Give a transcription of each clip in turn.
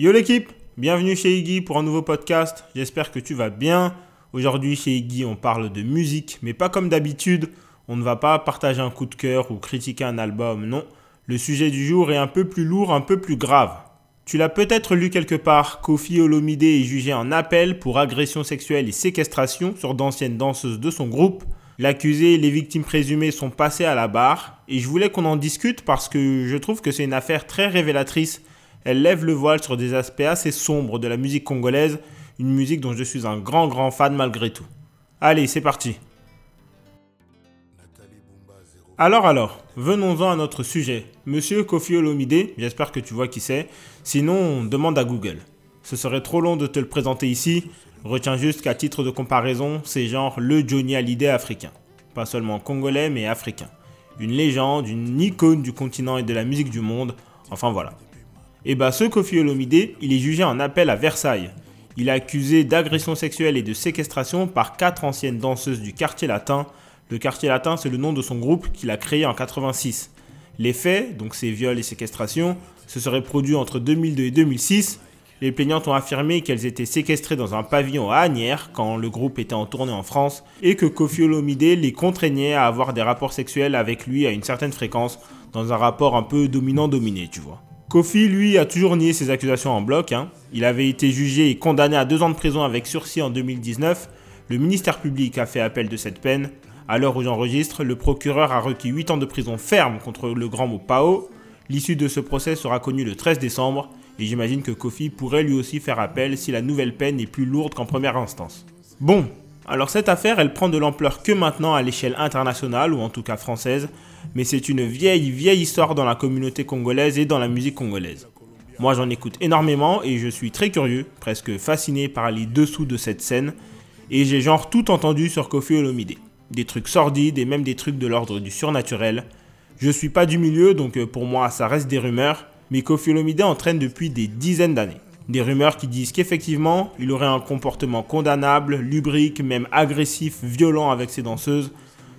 Yo l'équipe, bienvenue chez Iggy pour un nouveau podcast. J'espère que tu vas bien. Aujourd'hui chez Iggy, on parle de musique, mais pas comme d'habitude. On ne va pas partager un coup de cœur ou critiquer un album, non. Le sujet du jour est un peu plus lourd, un peu plus grave. Tu l'as peut-être lu quelque part, Kofi Olomide est jugé en appel pour agression sexuelle et séquestration sur d'anciennes danseuses de son groupe. L'accusé et les victimes présumées sont passés à la barre et je voulais qu'on en discute parce que je trouve que c'est une affaire très révélatrice elle lève le voile sur des aspects assez sombres de la musique congolaise, une musique dont je suis un grand grand fan malgré tout. Allez, c'est parti. Alors alors, venons-en à notre sujet. Monsieur Kofi Olomide, j'espère que tu vois qui c'est, sinon demande à Google. Ce serait trop long de te le présenter ici, retiens juste qu'à titre de comparaison, c'est genre le Johnny Hallyday africain. Pas seulement congolais mais africain. Une légende, une icône du continent et de la musique du monde, enfin voilà. Et eh bah ben, ce Kofi Olomide, il est jugé en appel à Versailles. Il est accusé d'agression sexuelle et de séquestration par quatre anciennes danseuses du quartier latin. Le quartier latin, c'est le nom de son groupe qu'il a créé en 86. Les faits, donc ces viols et séquestrations, se seraient produits entre 2002 et 2006. Les plaignantes ont affirmé qu'elles étaient séquestrées dans un pavillon à Agnières quand le groupe était en tournée en France et que Kofi Olomide les contraignait à avoir des rapports sexuels avec lui à une certaine fréquence dans un rapport un peu dominant-dominé, tu vois. Kofi, lui, a toujours nié ses accusations en bloc. Hein. Il avait été jugé et condamné à deux ans de prison avec sursis en 2019. Le ministère public a fait appel de cette peine. À l'heure où j'enregistre, le procureur a requis 8 ans de prison ferme contre le grand mot Pao. L'issue de ce procès sera connue le 13 décembre et j'imagine que Kofi pourrait lui aussi faire appel si la nouvelle peine est plus lourde qu'en première instance. Bon, alors cette affaire, elle prend de l'ampleur que maintenant à l'échelle internationale, ou en tout cas française, mais c'est une vieille, vieille histoire dans la communauté congolaise et dans la musique congolaise. Moi j'en écoute énormément et je suis très curieux, presque fasciné par les dessous de cette scène, et j'ai genre tout entendu sur Kofi Olomide. Des trucs sordides et même des trucs de l'ordre du surnaturel. Je suis pas du milieu, donc euh, pour moi ça reste des rumeurs, mais Kofi Olomide entraîne depuis des dizaines d'années. Des rumeurs qui disent qu'effectivement, il aurait un comportement condamnable, lubrique, même agressif, violent avec ses danseuses.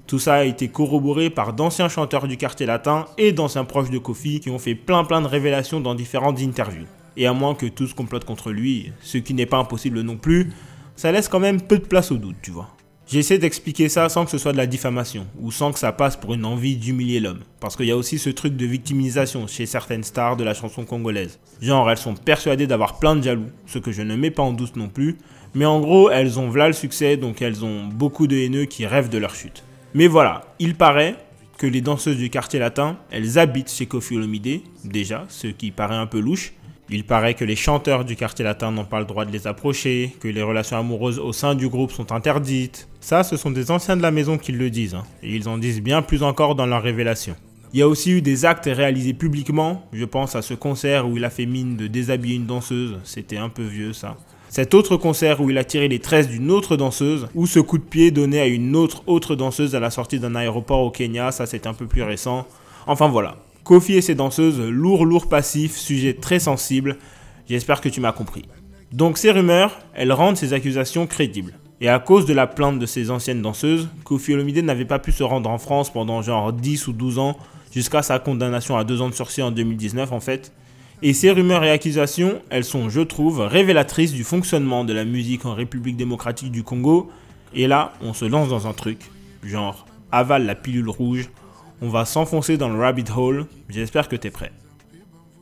Tout ça a été corroboré par d'anciens chanteurs du quartier latin et d'anciens proches de Kofi qui ont fait plein plein de révélations dans différentes interviews. Et à moins que tous complotent contre lui, ce qui n'est pas impossible non plus, ça laisse quand même peu de place au doute, tu vois. J'essaie d'expliquer ça sans que ce soit de la diffamation ou sans que ça passe pour une envie d'humilier l'homme. Parce qu'il y a aussi ce truc de victimisation chez certaines stars de la chanson congolaise. Genre, elles sont persuadées d'avoir plein de jaloux, ce que je ne mets pas en doute non plus. Mais en gros, elles ont v'là le succès, donc elles ont beaucoup de haineux qui rêvent de leur chute. Mais voilà, il paraît que les danseuses du quartier latin, elles habitent chez Kofi Olomide, déjà, ce qui paraît un peu louche. Il paraît que les chanteurs du quartier latin n'ont pas le droit de les approcher, que les relations amoureuses au sein du groupe sont interdites. Ça, ce sont des anciens de la maison qui le disent, hein. et ils en disent bien plus encore dans leurs révélations. Il y a aussi eu des actes réalisés publiquement, je pense à ce concert où il a fait mine de déshabiller une danseuse, c'était un peu vieux ça. Cet autre concert où il a tiré les tresses d'une autre danseuse, ou ce coup de pied donné à une autre autre danseuse à la sortie d'un aéroport au Kenya, ça c'est un peu plus récent. Enfin voilà, Kofi et ses danseuses, lourd, lourd passif, sujet très sensible. J'espère que tu m'as compris. Donc ces rumeurs, elles rendent ces accusations crédibles. Et à cause de la plainte de ces anciennes danseuses, Kofi Olomide n'avait pas pu se rendre en France pendant genre 10 ou 12 ans, jusqu'à sa condamnation à 2 ans de sursis en 2019 en fait. Et ces rumeurs et accusations, elles sont, je trouve, révélatrices du fonctionnement de la musique en République démocratique du Congo. Et là, on se lance dans un truc, genre avale la pilule rouge, on va s'enfoncer dans le rabbit hole. J'espère que tu es prêt.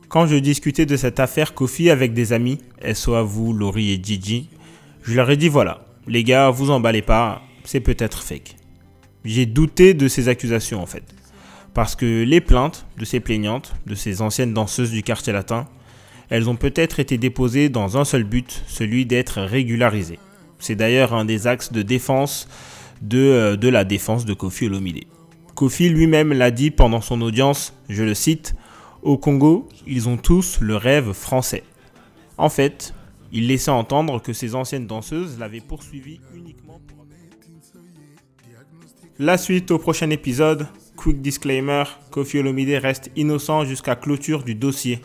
Quand je discutais de cette affaire Kofi avec des amis, soit vous, Laurie et Gigi, je leur ai dit voilà, les gars, vous emballez pas, c'est peut-être fake. J'ai douté de ces accusations en fait. Parce que les plaintes de ces plaignantes, de ces anciennes danseuses du quartier latin, elles ont peut-être été déposées dans un seul but, celui d'être régularisées. C'est d'ailleurs un des axes de défense de, euh, de la défense de Kofi Olomide. Kofi lui-même l'a dit pendant son audience, je le cite, Au Congo, ils ont tous le rêve français. En fait, il laissait entendre que ces anciennes danseuses l'avaient poursuivi uniquement pour... La suite au prochain épisode. Quick disclaimer, Kofi Olomide reste innocent jusqu'à clôture du dossier.